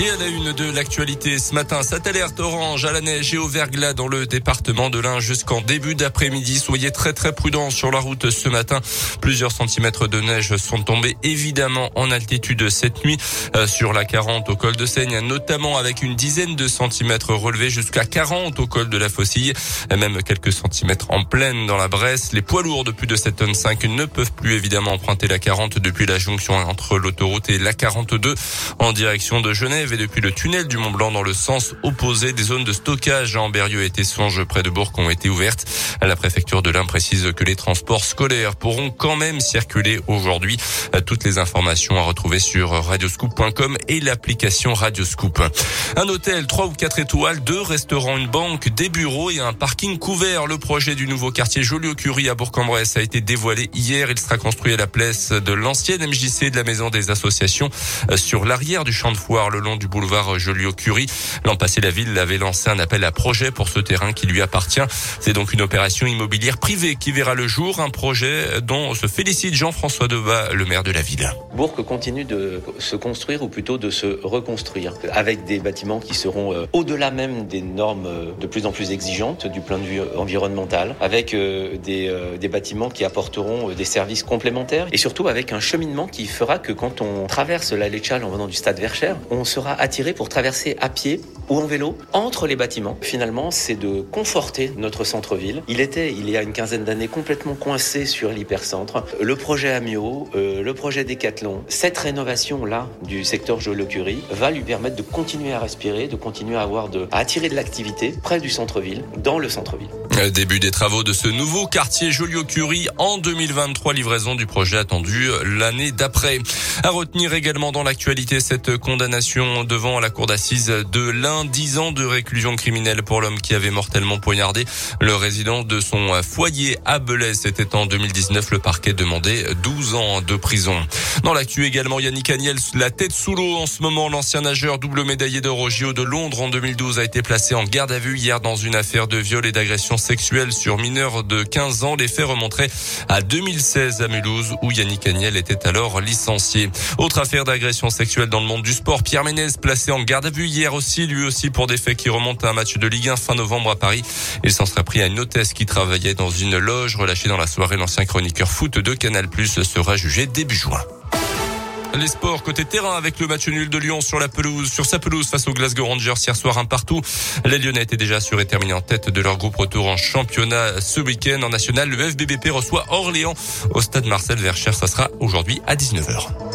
Et à la une de l'actualité ce matin, cette alerte orange à la neige et au verglas dans le département de l'Ain jusqu'en début d'après-midi. Soyez très très prudents sur la route ce matin. Plusieurs centimètres de neige sont tombés évidemment en altitude cette nuit euh, sur la 40 au col de Seigne, notamment avec une dizaine de centimètres relevés jusqu'à 40 au col de la Faucille, même quelques centimètres en pleine dans la Bresse. Les poids lourds de plus de 7 tonnes 5 ne peuvent plus évidemment emprunter la 40 depuis la jonction entre l'autoroute et la 42 en direction de Genève et depuis le tunnel du Mont Blanc dans le sens opposé. Des zones de stockage à Amberieu et Tessange près de Bourg ont été ouvertes. La préfecture de l'Ain précise que les transports scolaires pourront quand même circuler aujourd'hui. Toutes les informations à retrouver sur radioscoop.com et l'application Radioscoop. Un hôtel, trois ou quatre étoiles, deux restaurants, une banque, des bureaux et un parking couvert. Le projet du nouveau quartier Joliot-Curie à Bourg-en-Bresse a été dévoilé hier. Il sera construit à la place de l'ancienne MJC de la Maison des Associations sur l'arrière du champ de foire le long du boulevard Joliot-Curie. L'an passé, la ville avait lancé un appel à projet pour ce terrain qui lui appartient. C'est donc une opération immobilière privée qui verra le jour, un projet dont se félicite Jean-François Debat, le maire de la ville. Bourg continue de se construire ou plutôt de se reconstruire avec des bâtiments qui seront euh, au-delà même des normes euh, de plus en plus exigeantes du point de vue environnemental, avec euh, des, des bâtiments qui apporteront des services complémentaires et surtout avec un cheminement qui fera que quand on traverse la Léchal en venant du stade Verchères, on sera attiré pour traverser à pied ou en vélo entre les bâtiments. Finalement, c'est de conforter notre centre-ville. Il était, il y a une quinzaine d'années, complètement coincé sur l'hypercentre. Le projet Amio, euh, le projet Décathlon, cette rénovation-là du secteur Joliot-Curie va lui permettre de continuer à respirer, de continuer à avoir de, attirer de l'activité près du centre-ville, dans le centre-ville. Début des travaux de ce nouveau quartier Joliot-Curie en 2023, livraison du projet attendu l'année d'après. À retenir également dans l'actualité cette condamnation devant la cour d'assises de l'Inde 10 ans de réclusion criminelle pour l'homme qui avait mortellement poignardé le résident de son foyer à Belay. C'était en 2019. Le parquet demandait 12 ans de prison. Dans l'actu également, Yannick Agnel, la tête sous l'eau en ce moment. L'ancien nageur double médaillé d'or au JO de Londres en 2012 a été placé en garde à vue hier dans une affaire de viol et d'agression sexuelle sur mineurs de 15 ans. Les faits remonteraient à 2016 à Mulhouse où Yannick Agnel était alors licencié. Autre affaire d'agression sexuelle dans le monde du sport. Pierre Placé en garde à vue hier aussi, lui aussi pour des faits qui remontent à un match de Ligue 1 fin novembre à Paris. Il s'en serait pris à une hôtesse qui travaillait dans une loge relâchée dans la soirée. L'ancien chroniqueur foot de Canal Plus sera jugé début juin. Les sports côté terrain avec le match nul de Lyon sur la pelouse, sur sa pelouse face aux Glasgow Rangers hier soir un partout. Les Lyonnais étaient déjà assurés terminés en tête de leur groupe retour en championnat ce week-end en national. Le FBBP reçoit Orléans au stade Marcel Vercher. Ça sera aujourd'hui à 19h.